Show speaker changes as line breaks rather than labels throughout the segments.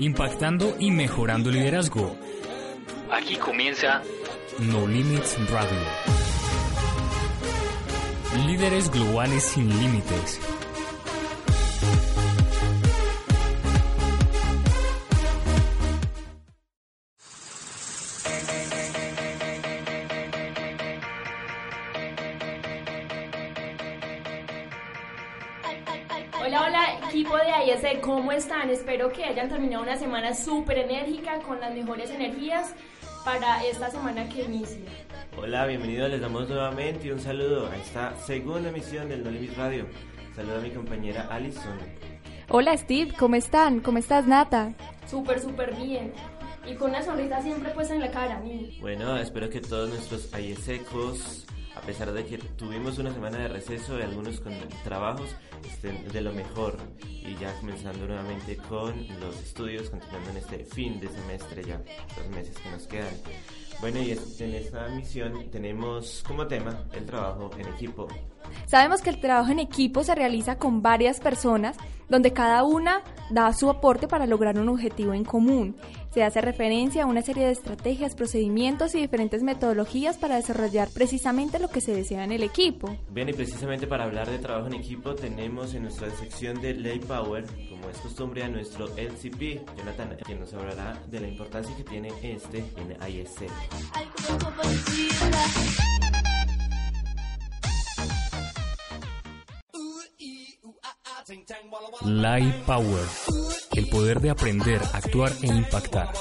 impactando y mejorando liderazgo. Aquí comienza No Limits Radio. Líderes globales sin límites.
Están? Espero que hayan terminado una semana súper enérgica, con las mejores energías para esta semana que inicia.
Hola, bienvenidos, les damos nuevamente un saludo a esta segunda emisión del No Limit Radio. Saludo a mi compañera Alison.
Hola Steve, ¿cómo están? ¿Cómo estás Nata?
Súper, súper bien. Y con una sonrisa siempre puesta en la cara, mi.
Bueno, espero que todos nuestros ayesecos, a pesar de que tuvimos una semana de receso y algunos con trabajos, estén de lo mejor. Y ya comenzando nuevamente con los estudios, continuando en este fin de semestre ya, los meses que nos quedan. Bueno, y en esta misión tenemos como tema el trabajo en equipo.
Sabemos que el trabajo en equipo se realiza con varias personas, donde cada una da su aporte para lograr un objetivo en común. Se hace referencia a una serie de estrategias, procedimientos y diferentes metodologías para desarrollar precisamente lo que se desea en el equipo.
Bien, y precisamente para hablar de trabajo en equipo tenemos en nuestra sección de Lay Power, como es costumbre, a nuestro LCP, Jonathan, quien nos hablará de la importancia que tiene este en ISC.
Light Power. El poder de aprender, actuar e impactar.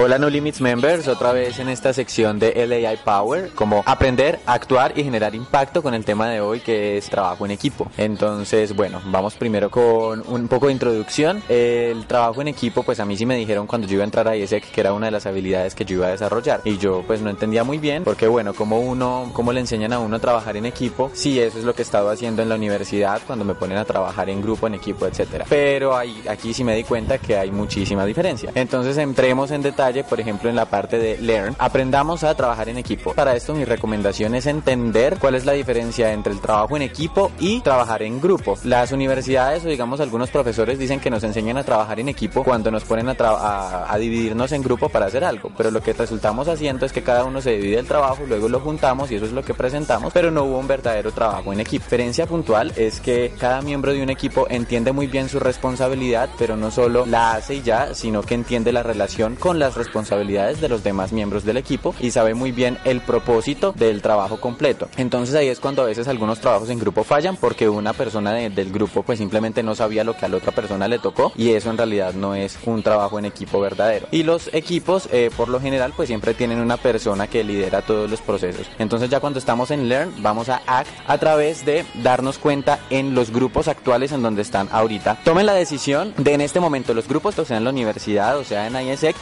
Hola No Limits Members, otra vez en esta sección de LAI Power, como aprender, actuar y generar impacto con el tema de hoy que es trabajo en equipo. Entonces, bueno, vamos primero con un poco de introducción. El trabajo en equipo, pues a mí sí me dijeron cuando yo iba a entrar a ISEC que era una de las habilidades que yo iba a desarrollar y yo pues no entendía muy bien porque bueno, como uno, cómo le enseñan a uno a trabajar en equipo, sí, eso es lo que he estado haciendo en la universidad cuando me ponen a trabajar en grupo, en equipo, etcétera. Pero aquí sí me di cuenta que hay muchísima diferencia. Entonces entremos en detalle por ejemplo, en la parte de Learn, aprendamos a trabajar en equipo. Para esto mi recomendación es entender cuál es la diferencia entre el trabajo en equipo y trabajar en grupo. Las universidades o digamos algunos profesores dicen que nos enseñan a trabajar en equipo cuando nos ponen a, a, a dividirnos en grupo para hacer algo, pero lo que resultamos haciendo es que cada uno se divide el trabajo, luego lo juntamos y eso es lo que presentamos, pero no hubo un verdadero trabajo en equipo. Diferencia puntual es que cada miembro de un equipo entiende muy bien su responsabilidad, pero no solo la hace y ya, sino que entiende la relación con las responsabilidades de los demás miembros del equipo y sabe muy bien el propósito del trabajo completo. Entonces ahí es cuando a veces algunos trabajos en grupo fallan porque una persona de, del grupo pues simplemente no sabía lo que a la otra persona le tocó y eso en realidad no es un trabajo en equipo verdadero. Y los equipos eh, por lo general pues siempre tienen una persona que lidera todos los procesos. Entonces ya cuando estamos en Learn vamos a Act a través de darnos cuenta en los grupos actuales en donde están ahorita. Tomen la decisión de en este momento los grupos, o sea en la universidad o sea en ISEC,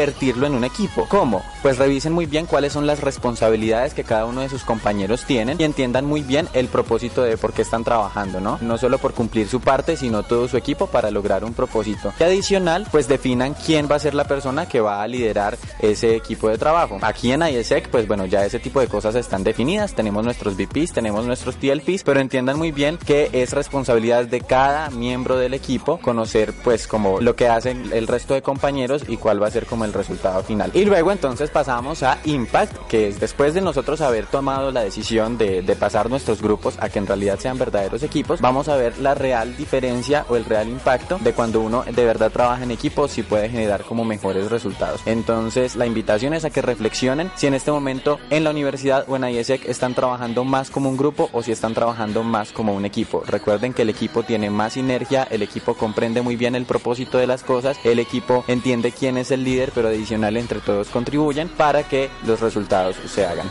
convertirlo en un equipo. ¿Cómo? Pues revisen muy bien cuáles son las responsabilidades que cada uno de sus compañeros tienen y entiendan muy bien el propósito de por qué están trabajando, ¿no? No solo por cumplir su parte, sino todo su equipo para lograr un propósito. Y adicional, pues definan quién va a ser la persona que va a liderar ese equipo de trabajo. Aquí en ISEC, pues bueno, ya ese tipo de cosas están definidas. Tenemos nuestros VPs, tenemos nuestros TLPs, pero entiendan muy bien que es responsabilidad de cada miembro del equipo conocer pues como lo que hacen el resto de compañeros y cuál va a ser como el resultado final. Y luego entonces pasamos a Impact, que es después de nosotros haber tomado la decisión de, de, pasar nuestros grupos a que en realidad sean verdaderos equipos, vamos a ver la real diferencia o el real impacto de cuando uno de verdad trabaja en equipo si puede generar como mejores resultados. Entonces la invitación es a que reflexionen si en este momento en la universidad o en ISEC están trabajando más como un grupo o si están trabajando más como un equipo. Recuerden que el equipo tiene más sinergia, el equipo comprende muy bien el propósito de las cosas, el equipo entiende quién es el líder, pero adicional entre todos contribuyen para que los resultados se hagan.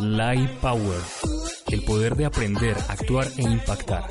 Light Power. El poder de aprender, actuar e impactar.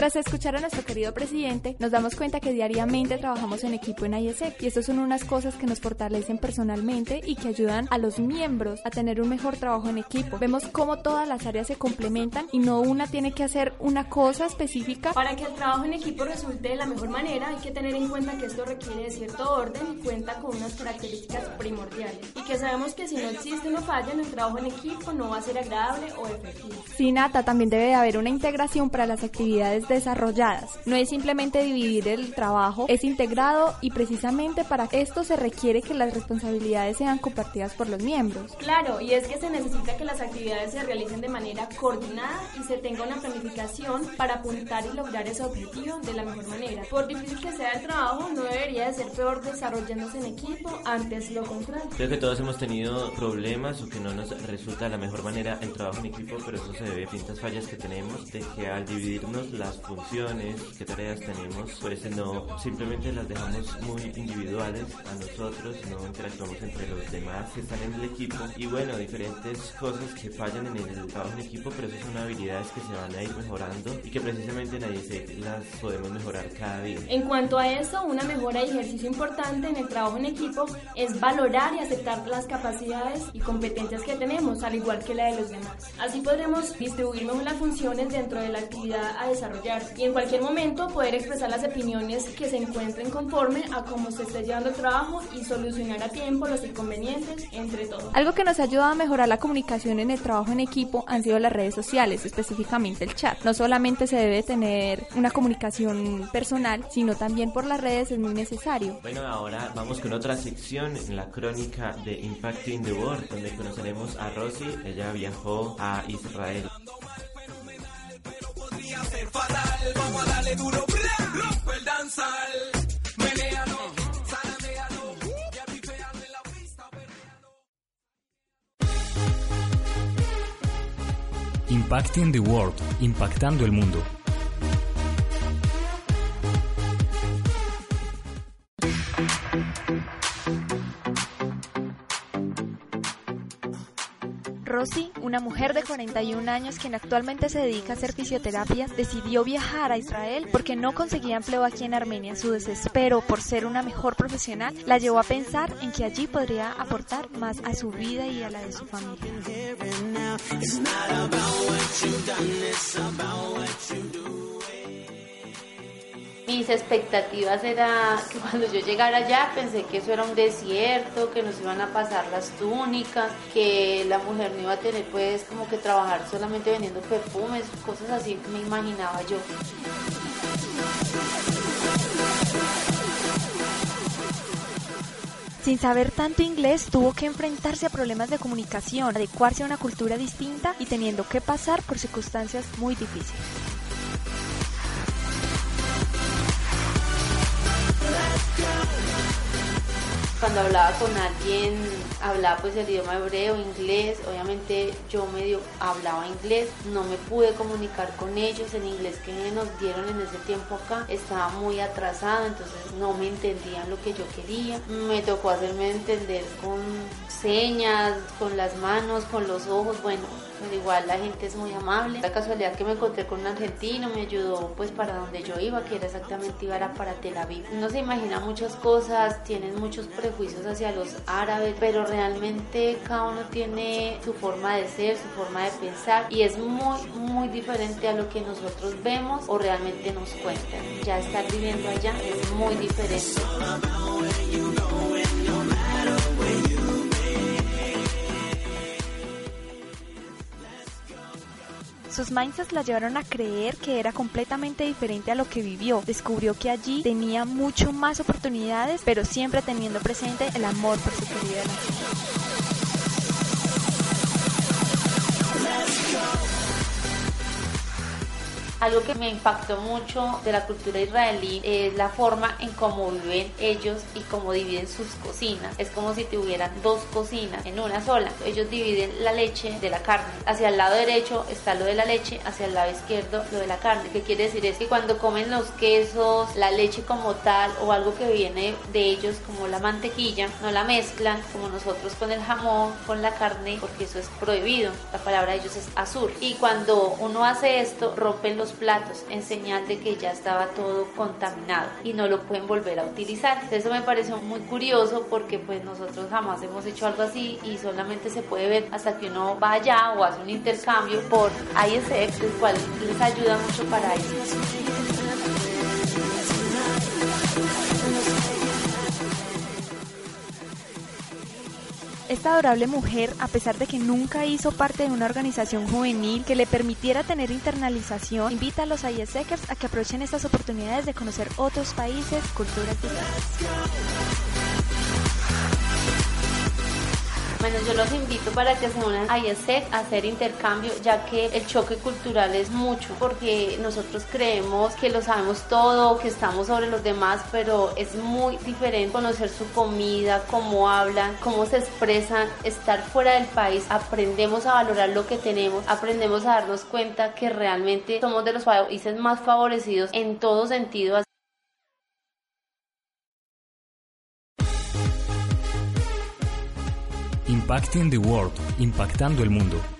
Tras escuchar a nuestro querido presidente, nos damos cuenta que diariamente trabajamos en equipo en ISEC y estas son unas cosas que nos fortalecen personalmente y que ayudan a los miembros a tener un mejor trabajo en equipo. Vemos cómo todas las áreas se complementan y no una tiene que hacer una cosa específica.
Para que el trabajo en equipo resulte de la mejor manera, hay que tener en cuenta que esto requiere de cierto orden y cuenta con unas características primordiales y que sabemos que si no existe una falla en el trabajo en equipo no va a ser agradable o efectivo.
Sí, Nata, también debe haber una integración para las actividades desarrolladas. No es simplemente dividir el trabajo, es integrado y precisamente para esto se requiere que las responsabilidades sean compartidas por los miembros.
Claro, y es que se necesita que las actividades se realicen de manera coordinada y se tenga una planificación para apuntar y lograr ese objetivo de la mejor manera. Por difícil que sea el trabajo, no debería de ser peor desarrollándose en equipo, antes lo contrario.
Creo que todos hemos tenido problemas o que no nos resulta de la mejor manera el trabajo en equipo, pero eso se debe a distintas fallas que tenemos de que al dividirnos las funciones, qué tareas tenemos, pues no simplemente las dejamos muy individuales a nosotros, no interactuamos entre los demás que están en el equipo y bueno, diferentes cosas que fallan en el trabajo en equipo, pero esas son habilidades que se van a ir mejorando y que precisamente nadie se las podemos mejorar cada día.
En cuanto a eso, una mejora y ejercicio importante en el trabajo en equipo es valorar y aceptar las capacidades y competencias que tenemos, al igual que la de los demás. Así podremos distribuir mejor las funciones dentro de la actividad a desarrollar y en cualquier momento poder expresar las opiniones que se encuentren conforme a cómo se esté llevando el trabajo y solucionar a tiempo los inconvenientes entre todos.
Algo que nos ayuda a mejorar la comunicación en el trabajo en equipo han sido las redes sociales, específicamente el chat. No solamente se debe tener una comunicación personal, sino también por las redes es muy necesario.
Bueno, ahora vamos con otra sección en la crónica de Impacting the World, donde conoceremos a Rosy. Ella viajó a Israel. Vamos a darle duro, rompe el danzal.
Impacting the World, impactando el mundo.
Rosy, una mujer de 41 años quien actualmente se dedica a hacer fisioterapia, decidió viajar a Israel porque no conseguía empleo aquí en Armenia. Su desespero por ser una mejor profesional la llevó a pensar en que allí podría aportar más a su vida y a la de su familia.
Mis expectativas era que cuando yo llegara allá pensé que eso era un desierto, que nos iban a pasar las túnicas, que la mujer no iba a tener pues como que trabajar solamente vendiendo perfumes, cosas así que me imaginaba yo.
Sin saber tanto inglés, tuvo que enfrentarse a problemas de comunicación, adecuarse a una cultura distinta y teniendo que pasar por circunstancias muy difíciles.
Cuando hablaba con alguien, hablaba pues el idioma hebreo, inglés, obviamente yo medio hablaba inglés, no me pude comunicar con ellos, el inglés que nos dieron en ese tiempo acá estaba muy atrasado, entonces no me entendían lo que yo quería, me tocó hacerme entender con señas, con las manos, con los ojos, bueno, pero igual la gente es muy amable. La casualidad que me encontré con un argentino me ayudó pues para donde yo iba, que era exactamente iba para Tel Aviv. No se imagina muchas cosas, tienen muchos prejuicios hacia los árabes, pero realmente cada uno tiene su forma de ser, su forma de pensar y es muy, muy diferente a lo que nosotros vemos o realmente nos cuentan. Ya estar viviendo allá es muy diferente.
Sus mindsets la llevaron a creer que era completamente diferente a lo que vivió. Descubrió que allí tenía mucho más oportunidades, pero siempre teniendo presente el amor por su querida nación.
Algo que me impactó mucho de la cultura israelí es la forma en cómo viven ellos y cómo dividen sus cocinas. Es como si tuvieran dos cocinas en una sola. Ellos dividen la leche de la carne. Hacia el lado derecho está lo de la leche, hacia el lado izquierdo lo de la carne. ¿Qué quiere decir? Es que cuando comen los quesos, la leche como tal o algo que viene de ellos como la mantequilla, no la mezclan como nosotros con el jamón, con la carne, porque eso es prohibido. La palabra de ellos es azul. Y cuando uno hace esto, rompen los platos en señal de que ya estaba todo contaminado y no lo pueden volver a utilizar. Eso me pareció muy curioso porque pues nosotros jamás hemos hecho algo así y solamente se puede ver hasta que uno vaya o hace un intercambio por ISF, el cual les ayuda mucho para eso.
Esta adorable mujer, a pesar de que nunca hizo parte de una organización juvenil que le permitiera tener internalización, invita a los ISECers a que aprovechen estas oportunidades de conocer otros países, culturas diferentes.
Bueno, yo los invito para que se unan a IESEC a hacer intercambio, ya que el choque cultural es mucho, porque nosotros creemos que lo sabemos todo, que estamos sobre los demás, pero es muy diferente conocer su comida, cómo hablan, cómo se expresan, estar fuera del país, aprendemos a valorar lo que tenemos, aprendemos a darnos cuenta que realmente somos de los países más favorecidos en todo sentido.
Impacting the World, impactando el mundo.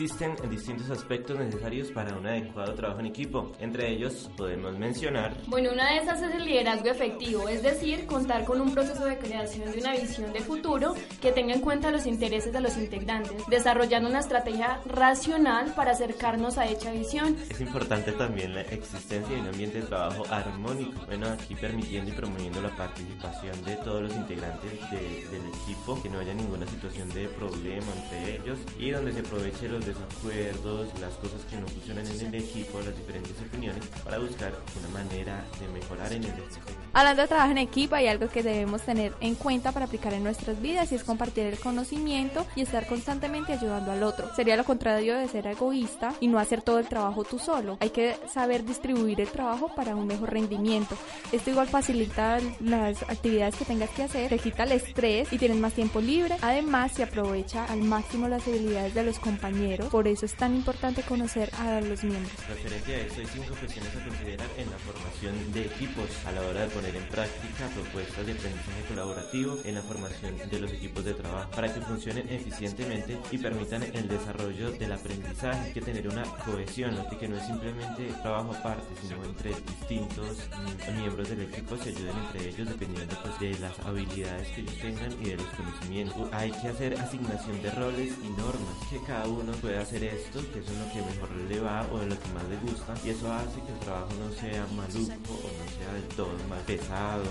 Existen distintos aspectos necesarios para un adecuado trabajo en equipo. Entre ellos podemos mencionar...
Bueno, una de esas es el liderazgo efectivo, es decir, contar con un proceso de creación de una visión de futuro que tenga en cuenta los intereses de los integrantes, desarrollando una estrategia racional para acercarnos a dicha visión.
Es importante también la existencia de un ambiente de trabajo armónico, bueno, aquí permitiendo y promoviendo la participación de todos los integrantes del equipo, que no haya ninguna situación de problema entre ellos y donde se aproveche los desacuerdos, las cosas que no funcionan en el equipo, las diferentes opiniones para buscar una manera de mejorar en el equipo.
Hablando de trabajo en equipo, hay algo que debemos tener en cuenta para aplicar en nuestras vidas y es compartir el conocimiento y estar constantemente ayudando al otro. Sería lo contrario de ser egoísta y no hacer todo el trabajo tú solo. Hay que saber distribuir el trabajo para un mejor rendimiento. Esto igual facilita las actividades que tengas que hacer, te quita el estrés y tienes más tiempo libre. Además, se aprovecha al máximo las habilidades de los compañeros. Por eso es tan importante conocer a los miembros.
Referente a esto, hay cinco cuestiones a considerar en la formación de equipos a la hora de poner en práctica propuestas de aprendizaje colaborativo en la formación de los equipos de trabajo para que funcionen eficientemente y permitan el desarrollo del aprendizaje. Hay que tener una cohesión, ¿no? que no es simplemente trabajo aparte, sino entre distintos mm, miembros del equipo se ayuden entre ellos dependiendo pues, de las habilidades que ellos tengan y de los conocimientos. Hay que hacer asignación de roles y normas, que cada uno puede hacer esto, que eso es lo que mejor le va o de lo que más le gusta y eso hace que el trabajo no sea maluco o no sea del todo más pesado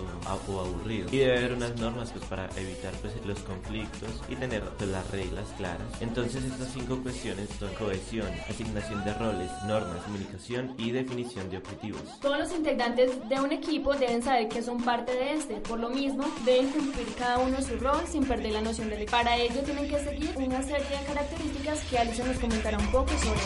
o aburrido. Y debe haber unas normas pues para evitar pues los conflictos y tener pues, las reglas claras. Entonces estas cinco cuestiones son cohesión, asignación de roles, normas, comunicación y definición de objetivos.
Todos los integrantes de un equipo deben saber que son parte de este, por lo mismo deben cumplir cada uno su rol sin perder la noción equipo. Para ello tienen que seguir una serie de características que Alicia un poco sobre.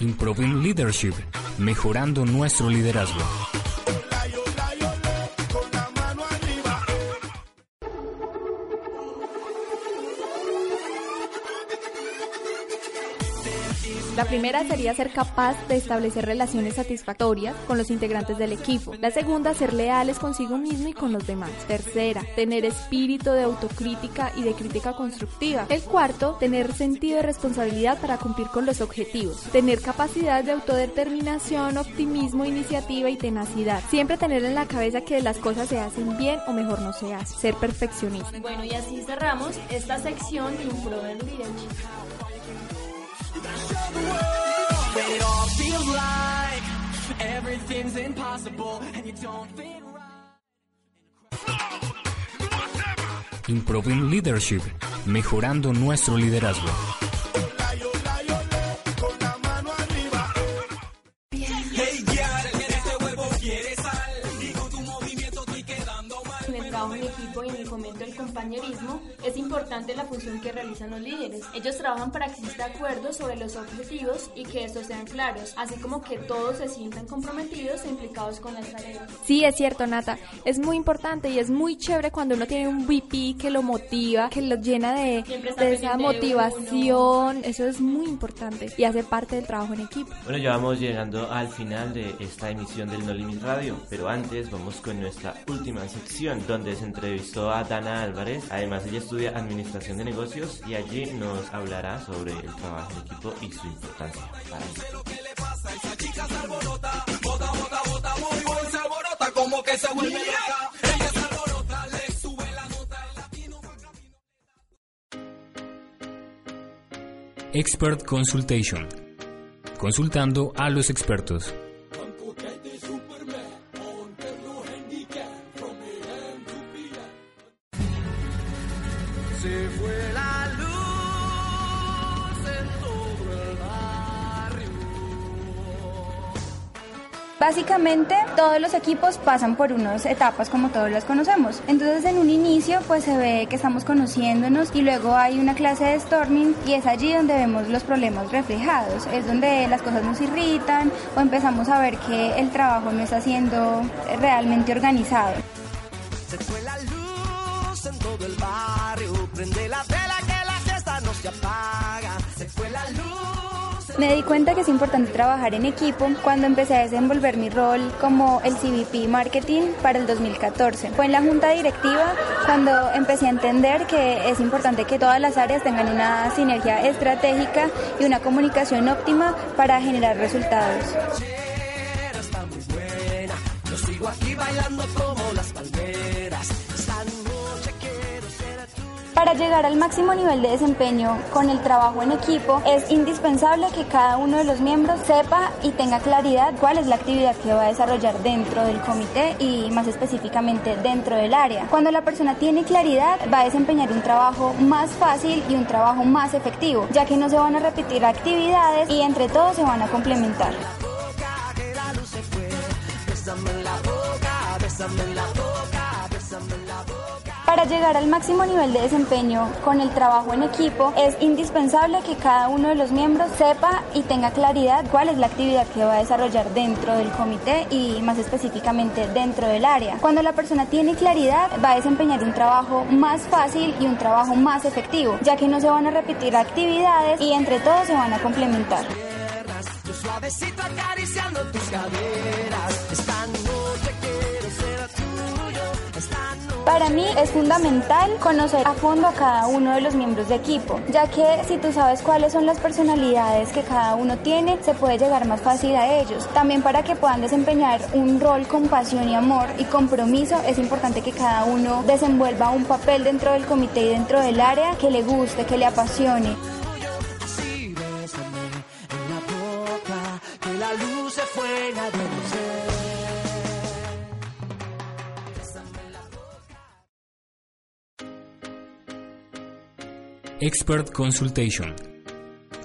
Improving Leadership, mejorando nuestro liderazgo.
La primera sería ser capaz de establecer relaciones satisfactorias con los integrantes del equipo. La segunda, ser leales consigo mismo y con los demás. Tercera, tener espíritu de autocrítica y de crítica constructiva. El cuarto, tener sentido de responsabilidad para cumplir con los objetivos. Tener capacidad de autodeterminación, optimismo, iniciativa y tenacidad. Siempre tener en la cabeza que las cosas se hacen bien o mejor no se hacen. Ser perfeccionista.
Bueno, y así cerramos esta sección de Improver Leadership.
Improving Leadership, mejorando nuestro liderazgo.
Trabajo en equipo y en el fomento del compañerismo, es importante la función que realizan los líderes. Ellos trabajan para que exista acuerdo sobre los objetivos y que estos sean claros, así como que todos se sientan comprometidos e implicados con las tareas.
Sí, es cierto, Nata. Es muy importante y es muy chévere cuando uno tiene un VP que lo motiva, que lo llena de, de esa motivación. Eso es muy importante y hace parte del trabajo en equipo.
Bueno, ya vamos llegando al final de esta emisión del No Limit Radio, pero antes vamos con nuestra última sección donde se entrevistó a Dana Álvarez. Además, ella estudia Administración de Negocios y allí nos hablará sobre el trabajo en equipo y su importancia
Expert Consultation. Consultando a los expertos.
Básicamente todos los equipos pasan por unas etapas como todos las conocemos. Entonces en un inicio pues se ve que estamos conociéndonos y luego hay una clase de storming y es allí donde vemos los problemas reflejados. Es donde las cosas nos irritan o empezamos a ver que el trabajo no está siendo realmente organizado. Se fue la luz en todo el barrio, prende la vela que la fiesta no se apaga. Se fue la luz. Me di cuenta que es importante trabajar en equipo cuando empecé a desenvolver mi rol como el CVP Marketing para el 2014. Fue en la junta directiva cuando empecé a entender que es importante que todas las áreas tengan una sinergia estratégica y una comunicación óptima para generar resultados. Para llegar al máximo nivel de desempeño con el trabajo en equipo, es indispensable que cada uno de los miembros sepa y tenga claridad cuál es la actividad que va a desarrollar dentro del comité y más específicamente dentro del área. Cuando la persona tiene claridad, va a desempeñar un trabajo más fácil y un trabajo más efectivo, ya que no se van a repetir actividades y entre todos se van a complementar. Para llegar al máximo nivel de desempeño con el trabajo en equipo, es indispensable que cada uno de los miembros sepa y tenga claridad cuál es la actividad que va a desarrollar dentro del comité y más específicamente dentro del área. Cuando la persona tiene claridad, va a desempeñar un trabajo más fácil y un trabajo más efectivo, ya que no se van a repetir actividades y entre todos se van a complementar. Para mí es fundamental conocer a fondo a cada uno de los miembros de equipo, ya que si tú sabes cuáles son las personalidades que cada uno tiene, se puede llegar más fácil a ellos. También para que puedan desempeñar un rol con pasión y amor y compromiso, es importante que cada uno desenvuelva un papel dentro del comité y dentro del área que le guste, que le apasione.
Expert Consultation.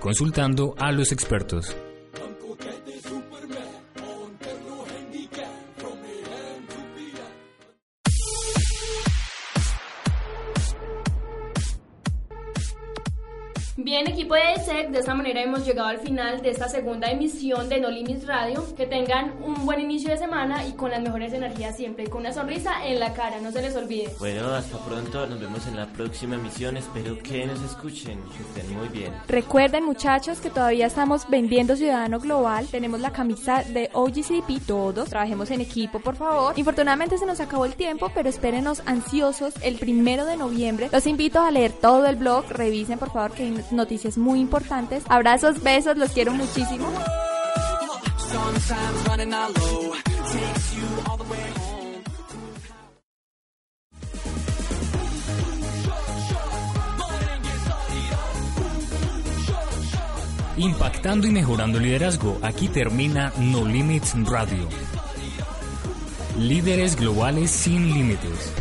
Consultando a los expertos.
Bien, equipo de esta manera hemos llegado al final de esta segunda emisión de No Limits Radio. Que tengan un buen inicio de semana y con las mejores energías siempre, y con una sonrisa en la cara, no se les olvide.
Bueno, hasta pronto, nos vemos en la próxima emisión. Espero que nos escuchen, que estén muy bien.
Recuerden, muchachos, que todavía estamos vendiendo Ciudadano Global. Tenemos la camisa de OGCDP, todos. Trabajemos en equipo, por favor. Infortunadamente se nos acabó el tiempo, pero espérenos ansiosos el primero de noviembre. Los invito a leer todo el blog. Revisen, por favor, que hay noticias muy importantes. Abrazos, besos, los quiero muchísimo.
Impactando y mejorando liderazgo. Aquí termina No Limits Radio. Líderes globales sin límites.